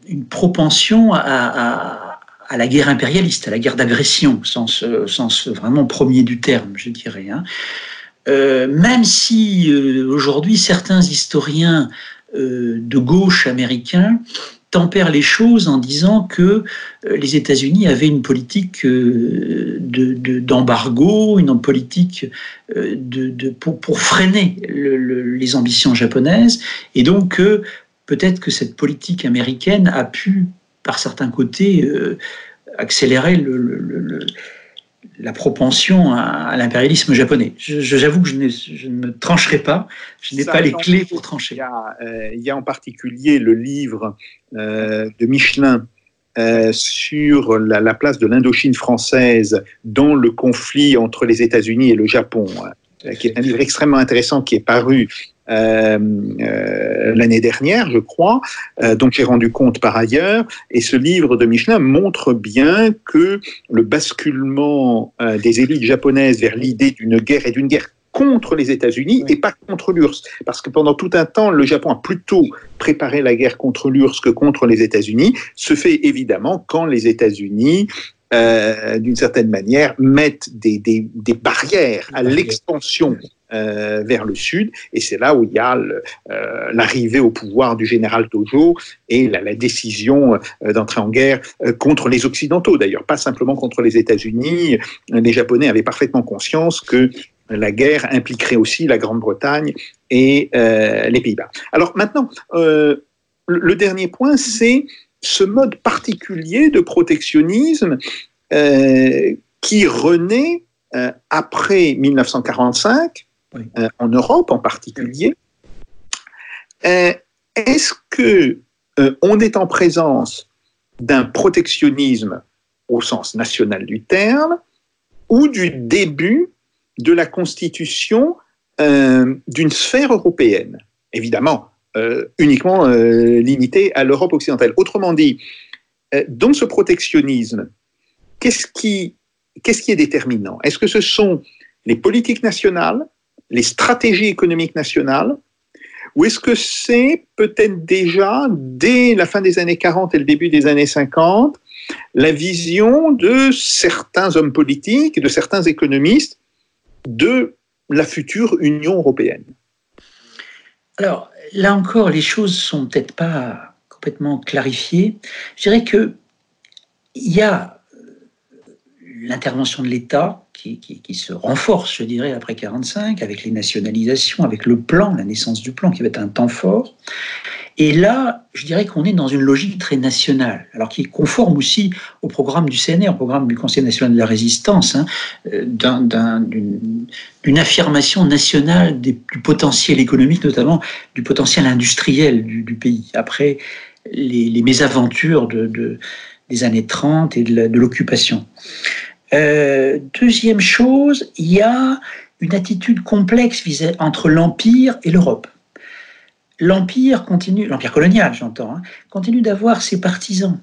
une propension à, la guerre impérialiste, à la guerre d'agression, sens, vraiment premier du terme, je dirais. Hein. Euh, même si euh, aujourd'hui certains historiens euh, de gauche américains tempèrent les choses en disant que les États-Unis avaient une politique de- de- d'embargo, une politique pour, freiner le- le- les ambitions japonaises, et donc euh, peut-être que cette politique américaine a pu, par certains côtés, euh, accélérer le- le- le- le- la propension à, à l'impérialisme japonais. J'avoue que je, je ne trancherai pas, je n'ai pas les clés pour Il trancher. y a, euh, il y a en particulier le livre euh, de Michelin euh, sur la, la place de l'Indochine française dans le conflit entre les États-Unis et le Japon, euh, qui est un livre extrêmement intéressant qui est paru l'année dernière, je crois, euh, dont j'ai rendu compte par ailleurs. Et ce livre de Michelin montre bien que le basculement euh, des élites japonaises vers l'idée d'une guerre et d'une guerre contre les États-Unis et pas contre l'URSS. Parce que pendant tout un temps, le Japon a plutôt préparé la guerre contre l'URSS que contre les États-Unis. Se fait évidemment quand les États-Unis, euh, d'une certaine manière, mettent des, des, des barrières à l'expansion euh, vers le sud. Et c'est là où il y a euh, l'arrivée au pouvoir du général Tojo et la, décision euh, d'entrer en guerre contre les Occidentaux, d'ailleurs, pas simplement contre les États-Unis. Les Japonais avaient parfaitement conscience que la guerre impliquerait aussi la Grande-Bretagne et les Pays-Bas. Alors maintenant, le, dernier point, c'est ce mode particulier de protectionnisme qui renaît après 1945, Euh, en Europe en particulier. Euh, Est-ce que euh, on est en présence d'un protectionnisme au sens national du terme ou du début de la constitution d'une sphère européenne, évidemment uniquement limitée à l'Europe occidentale. Autrement dit, dans ce protectionnisme, qu'est-ce qui est déterminant? Est-ce que ce sont les politiques nationales, les stratégies économiques nationales, ou est-ce que c'est peut-être déjà, dès la fin des années 40 et le début des années 50, la vision de certains hommes politiques, de certains économistes, de la future Union européenne? Alors, là encore, les choses sont peut-être pas complètement clarifiées. Je dirais que il y a l'intervention de l'État qui, se renforce, je dirais, après 45, avec les nationalisations, avec le plan, la naissance du plan, qui va être un temps fort. Et là, je dirais qu'on est dans une logique très nationale, alors qui est conforme aussi au programme du CNR, au programme du Conseil national de la résistance, hein, d'une affirmation nationale du potentiel économique, notamment du potentiel industriel du, pays, après les, mésaventures de, de, des années 30 et de l'occupation. Euh, deuxième chose, il y a une attitude complexe entre l'Empire et l'Europe. L'Empire continue, l'Empire colonial j'entends, hein, continue d'avoir ses partisans,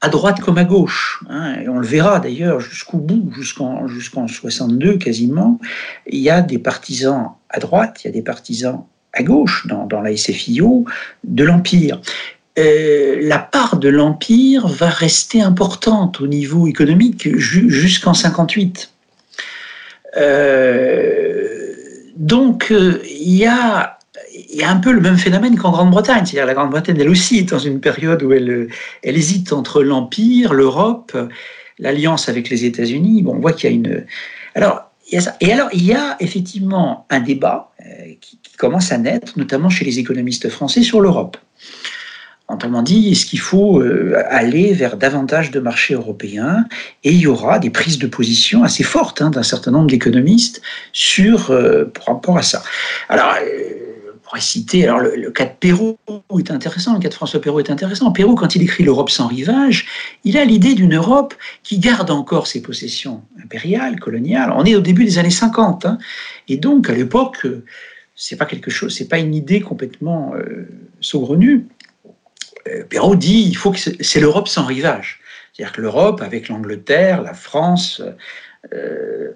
à droite comme à gauche. Hein, on le verra d'ailleurs jusqu'au bout, jusqu'en jusqu'en 62 quasiment. Il y a des partisans à droite, il y a des partisans à gauche dans, dans la SFIO de l'Empire. Euh, la part de l'Empire va rester importante au niveau économique jusqu'en 58. Euh, donc, euh, il y, a, un peu le même phénomène qu'en Grande-Bretagne. C'est-à-dire la Grande-Bretagne, elle aussi, est dans une période où elle, hésite entre l'Empire, l'Europe, l'alliance avec les États-Unis. Bon, on voit qu'il y a une... Alors. Et alors, il y a effectivement un débat qui commence à naître, notamment chez les économistes français, sur l'Europe. Autrement dit, est-ce qu'il faut euh, aller vers davantage de marchés européens? Et il y aura des prises de position assez fortes hein, d'un certain nombre d'économistes sur euh, par rapport à ça. Alors, euh, on pourrait citer alors le, cas de Perrault est intéressant, le cas de François Perrault est intéressant. Perrault, quand il écrit l'Europe sans rivage, il a l'idée d'une Europe qui garde encore ses possessions impériales, coloniales. On est au début des années 50, hein, et donc à l'époque, c'est pas quelque chose, c'est pas une idée complètement euh, saugrenue. Perrault dit il faut que c'est l'Europe sans rivage. C'est-à-dire que l'Europe, avec l'Angleterre, la France, euh,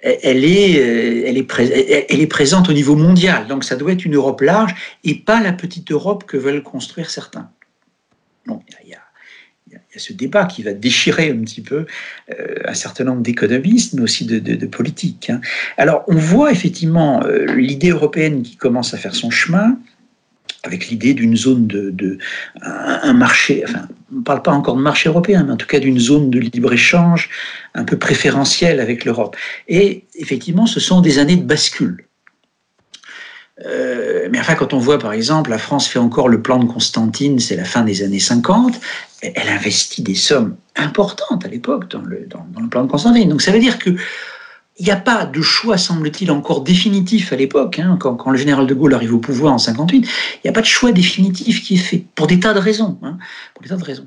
elle, est, elle, est elle est présente au niveau mondial. Donc ça doit être une Europe large et pas la petite Europe que veulent construire certains. Donc il y a, ce débat qui va déchirer un petit peu euh, un certain nombre d'économistes, mais aussi de, politiques. Hein. Alors on voit effectivement euh, l'idée européenne qui commence à faire son chemin avec l'idée d'une zone de, un, marché, enfin, on ne parle pas encore de marché européen, mais en tout cas d'une zone de libre-échange un peu préférentielle avec l'Europe. Et effectivement, ce sont des années de bascule. Euh, mais enfin, quand on voit par exemple, la France fait encore le plan de Constantine, c'est la fin des années 50, elle investit des sommes importantes à l'époque dans le, dans, dans le plan de Constantine. Donc ça veut dire que il n'y a pas de choix, semble-t-il, encore définitif à l'époque, hein, quand, le général de Gaulle arrive au pouvoir en 58, il n'y a pas de choix définitif qui est fait, pour des tas de raisons. Hein, pour des tas de raisons.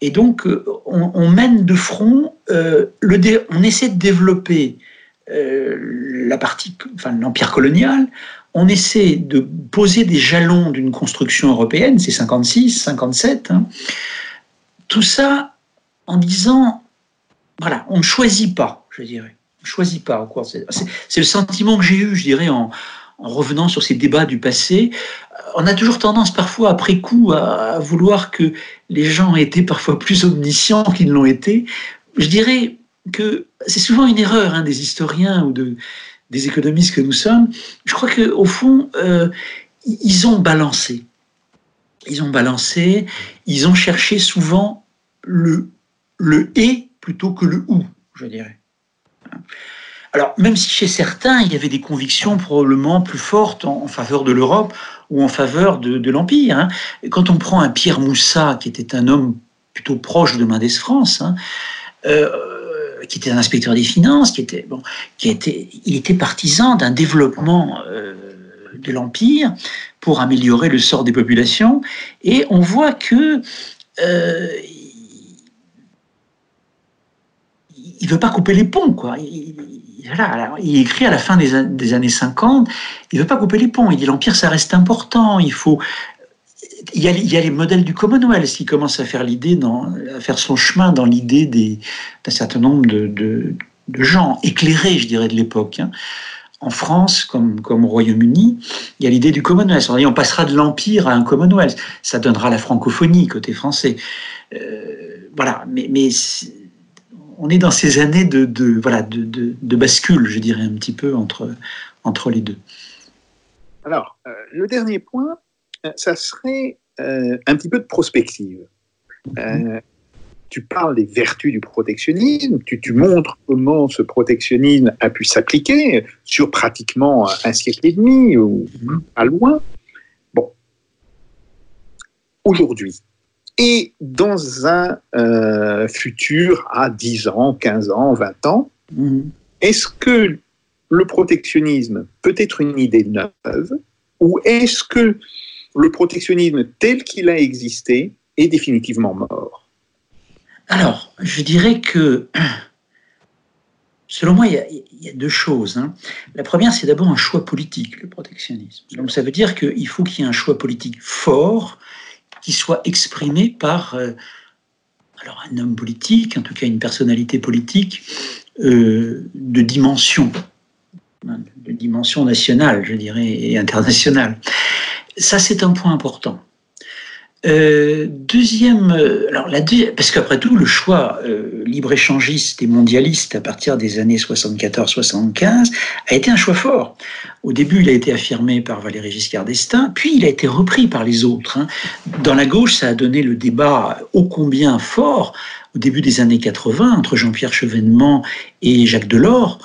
Et donc, euh, on, mène de front, euh, on essaie de développer euh, la partie, enfin, l'empire colonial, on essaie de poser des jalons d'une construction européenne, c'est 56, 57, hein, tout ça en disant, voilà, on ne choisit pas, je dirais choisit pas. C'est, le sentiment que j'ai eu, je dirais, en, en, revenant sur ces débats du passé. On a toujours tendance parfois, après coup, à, vouloir que les gens étaient parfois plus omniscients qu'ils l'ont été. Je dirais que c'est souvent une erreur hein, des historiens ou de, des économistes que nous sommes. Je crois qu'au fond, euh, ils ont balancé. Ils ont balancé, ils ont cherché souvent le, le et plutôt que le ou, je dirais. Alors, même si chez certains, il y avait des convictions probablement plus fortes en, faveur de l'Europe ou en faveur de, l'Empire. Hein. Quand on prend un Pierre Moussat, qui était un homme plutôt proche de Mendès France, hein, euh, qui était un inspecteur des finances, qui était, bon, qui était, il était partisan d'un développement euh, de l'Empire pour améliorer le sort des populations. Et on voit que euh, il veut pas couper les ponts, quoi. Il, écrit à la fin des, des, années 50, il veut pas couper les ponts. Il dit l'empire, ça reste important. Il faut. Il y, a, les modèles du Commonwealth qui commencent à faire l'idée, à faire son chemin dans l'idée d'un certain nombre de, de, gens éclairés, je dirais, de l'époque. Hein. En France, comme, comme au Royaume-Uni, il y a l'idée du Commonwealth. On, dit, on passera de l'empire à un Commonwealth. Ça donnera la francophonie côté français. Euh, voilà, mais on est dans ces années de, voilà, de, de, bascule, je dirais, un petit peu entre, entre les deux. Alors, euh, le dernier point, euh, ça serait euh, un petit peu de prospective. Tu parles des vertus du protectionnisme, tu, tu montres comment ce protectionnisme a pu s'appliquer sur pratiquement un siècle et demi ou pas loin. Bon, aujourd'hui, et dans un euh, futur à 10 ans, 15 ans, 20 ans, Mhm. est-ce que le protectionnisme peut être une idée neuve ou est-ce que le protectionnisme tel qu'il a existé est définitivement mort? Alors, je dirais que, selon moi, il y a, il y a deux choses. hein. La première, c'est d'abord un choix politique, le protectionnisme. Donc, ça veut dire qu'il faut qu'il y ait un choix politique fort qui soit exprimé par euh, un homme politique, en tout cas une personnalité politique euh, de dimension, hein, de dimension nationale, je dirais, et internationale. Ça, c'est un point important. Euh, deuxième, euh, alors parce qu'après tout, le choix euh, libre-échangiste et mondialiste à partir des années 74-75 a été un choix fort. Au début, il a été affirmé par Valéry Giscard d'Estaing, puis il a été repris par les autres. hein. Dans la gauche, ça a donné le débat ô combien fort au début des années 80 entre Jean-Pierre Chevènement et Jacques Delors.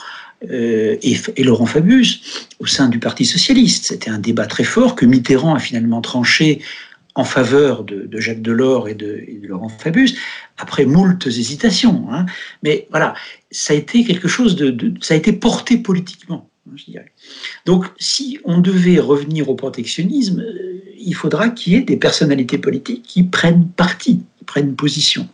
et Laurent Fabius au sein du Parti socialiste. C'était un débat très fort que Mitterrand a finalement tranché en faveur de, Jacques Delors et de, et de Laurent Fabius, après moultes hésitations. hein. Mais voilà, ça a été quelque chose de, de- ça a été porté politiquement. hein, je dirais. Donc, si on devait revenir au protectionnisme, euh, il faudra qu'il y ait des personnalités politiques qui prennent parti, qui prennent position.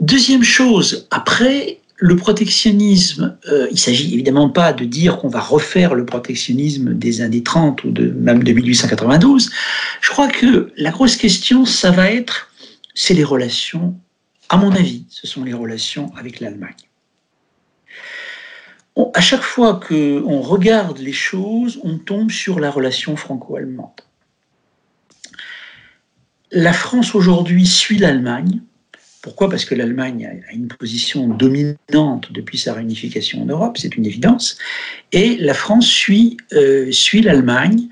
Deuxième chose, après, le protectionnisme, euh, il s'agit évidemment pas de dire qu'on va refaire le protectionnisme des années 30 ou même de 1892. Je crois que la grosse question, ça va être, c'est les relations, à mon avis, ce sont les relations avec l'Allemagne. À chaque fois qu'on regarde les choses, on tombe sur la relation franco-allemande. La France aujourd'hui suit l'Allemagne. Pourquoi? Parce que l'Allemagne a- une position dominante depuis sa réunification en Europe, c'est une évidence. Et la France suit, euh, suit l'Allemagne.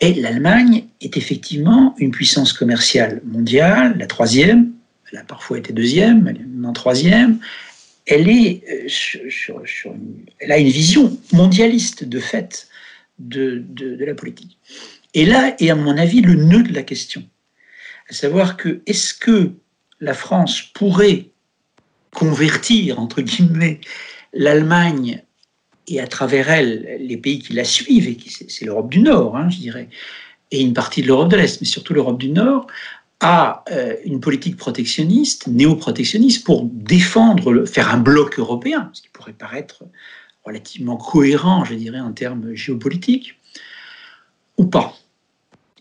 Et l'Allemagne est effectivement une puissance commerciale mondiale, la troisième. Elle a parfois été deuxième, elle est maintenant troisième. Elle, est, euh, sur- sur une- elle a une vision mondialiste de fait de, de- de la politique. Et là est, à mon avis, le nœud de la question. À savoir que est-ce que la France pourrait convertir, entre guillemets, l'Allemagne et à travers elle les pays qui la suivent, et c'est l'Europe du Nord, hein, je dirais, et une partie de l'Europe de l'Est, mais surtout l'Europe du Nord, à euh, une politique protectionniste, néo-protectionniste, pour défendre, faire un bloc européen, ce qui pourrait paraître relativement cohérent, je dirais, en termes géopolitiques, ou pas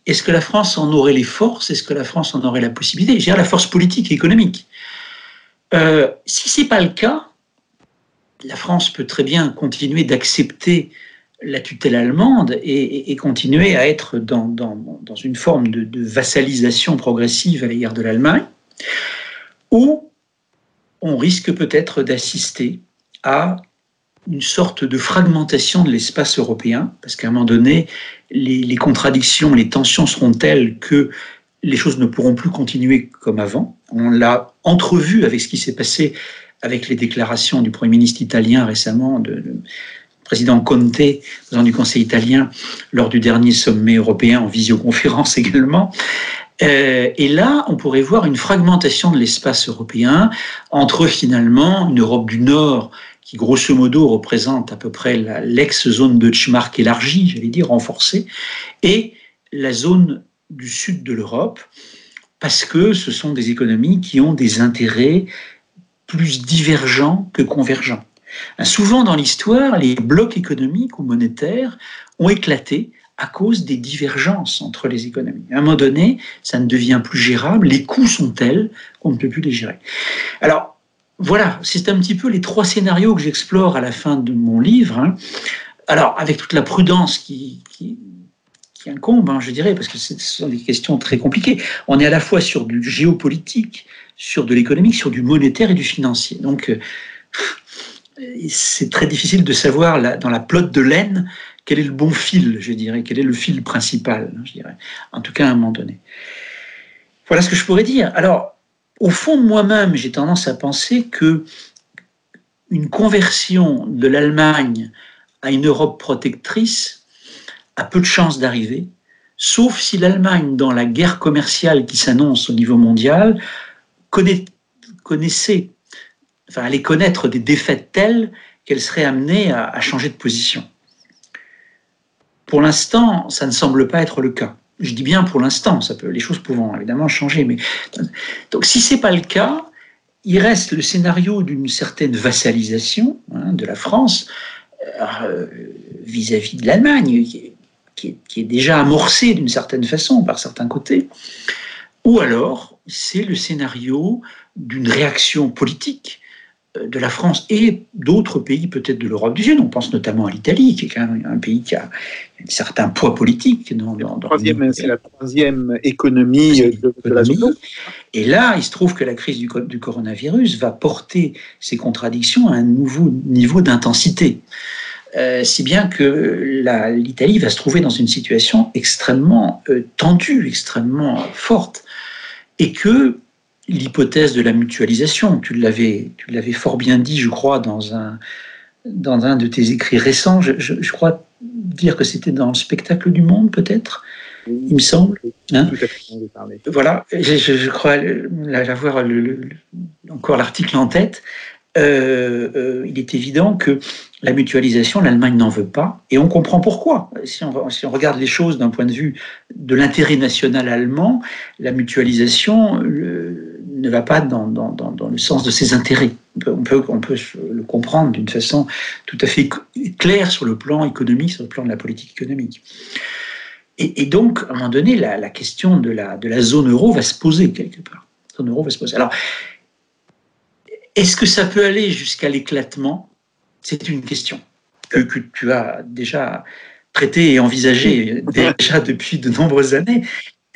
Est-ce que la France en aurait les forces? Est-ce que la France en aurait la possibilité? Je la force politique et économique. Euh, si ce n'est pas le cas, la France peut très bien continuer d'accepter la tutelle allemande et, continuer à être dans, une forme de vassalisation progressive à l'égard de l'Allemagne, ou on risque peut-être d'assister à une sorte de fragmentation de l'espace européen, parce qu'à un moment donné, les, contradictions, les tensions seront telles que les choses ne pourront plus continuer comme avant. On l'a entrevu avec ce qui s'est passé avec les déclarations du Premier ministre italien récemment, de président Conte, président du Conseil italien, lors du dernier sommet européen en visioconférence également. Euh, et là, on pourrait voir une fragmentation de l'espace européen entre finalement une Europe du Nord qui grosso modo représente à peu près l'ex-zone de Deutschmark élargie, j'allais dire renforcée, et la zone du sud de l'Europe, parce que ce sont des économies qui ont des intérêts plus divergents que convergents. Hein, Souvent dans l'histoire, les blocs économiques ou monétaires ont éclaté à cause des divergences entre les économies. À un moment donné, ça ne devient plus gérable, les coûts sont tels qu'on ne peut plus les gérer. Alors, voilà, c'est un petit peu les trois scénarios que j'explore à la fin de mon livre. hein. Alors, avec toute la prudence qui, incombe, hein, je dirais, parce que ce sont des questions très compliquées. On est à la fois sur du géopolitique, sur de l'économique, sur du monétaire et du financier. Donc, euh, c'est très difficile de savoir dans la pelote de laine quel est le bon fil, je dirais, quel est le fil principal, je dirais, en tout cas à un moment donné. Voilà ce que je pourrais dire. Alors, au fond moi-même, j'ai tendance à penser que une conversion de l'Allemagne à une Europe protectrice a peu de chances d'arriver, sauf si l'Allemagne, dans la guerre commerciale qui s'annonce au niveau mondial, connaissait, enfin allait connaître des défaites telles qu'elle serait amenée à, changer de position. Pour l'instant, ça ne semble pas être le cas. Je dis bien pour l'instant, ça peut, les choses pouvant évidemment changer. Mais donc, si c'est pas le cas, il reste le scénario d'une certaine vassalisation hein, de la France euh, vis-à-vis de l'Allemagne, qui, est déjà amorcée d'une certaine façon par certains côtés, ou alors c'est le scénario d'une réaction politique de la France et d'autres pays peut-être de l'Europe du Sud. On pense notamment à l'Italie, qui est quand même un pays qui a un certain poids politique. Dans, c'est la troisième économie de, la zone. Et là, il se trouve que la crise du, du coronavirus va porter ces contradictions à un nouveau niveau d'intensité. Euh, si bien que l'Italie va se trouver dans une situation extrêmement euh, tendue, extrêmement forte, et que l'hypothèse de la mutualisation. Tu l'avais, tu l'avais fort bien dit, je crois, dans un, dans un de tes écrits récents. Je, crois dire que c'était dans le spectacle du monde, peut-être, il me semble. Hein voilà, je, crois avoir encore l'article en tête. Euh, euh, il est évident que la mutualisation, l'Allemagne n'en veut pas, et on comprend pourquoi. Si on, si on regarde les choses d'un point de vue de l'intérêt national allemand, la mutualisation ne va pas dans, dans, dans, le sens de ses intérêts. On peut, on peut, le comprendre d'une façon tout à fait claire sur le plan économique, sur le plan de la politique économique. Et, et donc, à un moment donné, la, la, question de la, de la zone euro va se poser quelque part. La zone euro va se poser. Alors, est-ce que ça peut aller jusqu'à l'éclatement? C'est une question que, que, tu as déjà traitée et envisagée déjà depuis de nombreuses années.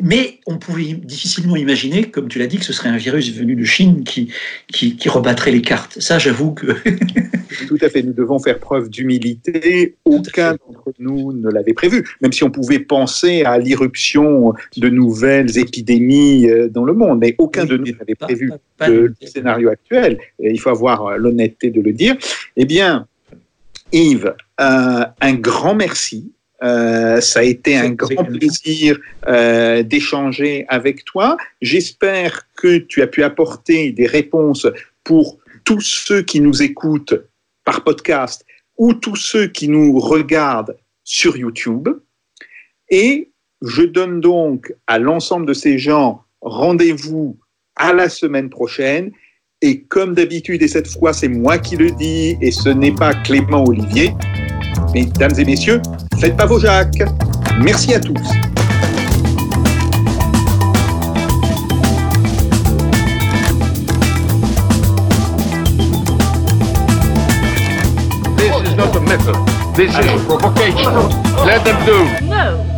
Mais on pouvait difficilement imaginer, comme tu l'as dit, que ce serait un virus venu de Chine qui, qui, rebattrait les cartes. Ça, j'avoue que... Tout à fait, nous devons faire preuve d'humilité. Aucun d'entre nous ne l'avait prévu, même si on pouvait penser à l'irruption de nouvelles épidémies euh, dans le monde. Mais aucun de nous n'avait prévu le scénario actuel. Et il faut avoir l'honnêteté de le dire. Eh bien, Yves, euh, un grand merci euh, ça a été un grand plaisir euh, d'échanger avec toi. J'espère que tu as pu apporter des réponses pour tous ceux qui nous écoutent par podcast ou tous ceux qui nous regardent sur YouTube. Et je donne donc à l'ensemble de ces gens rendez-vous à la semaine prochaine. Et comme d'habitude, et cette fois c'est moi qui le dis, et ce n'est pas Clément Olivier, Mesdames et messieurs, faites pas vos jacques. Merci à tous. This is not a method. This is provocation. Let them do. No.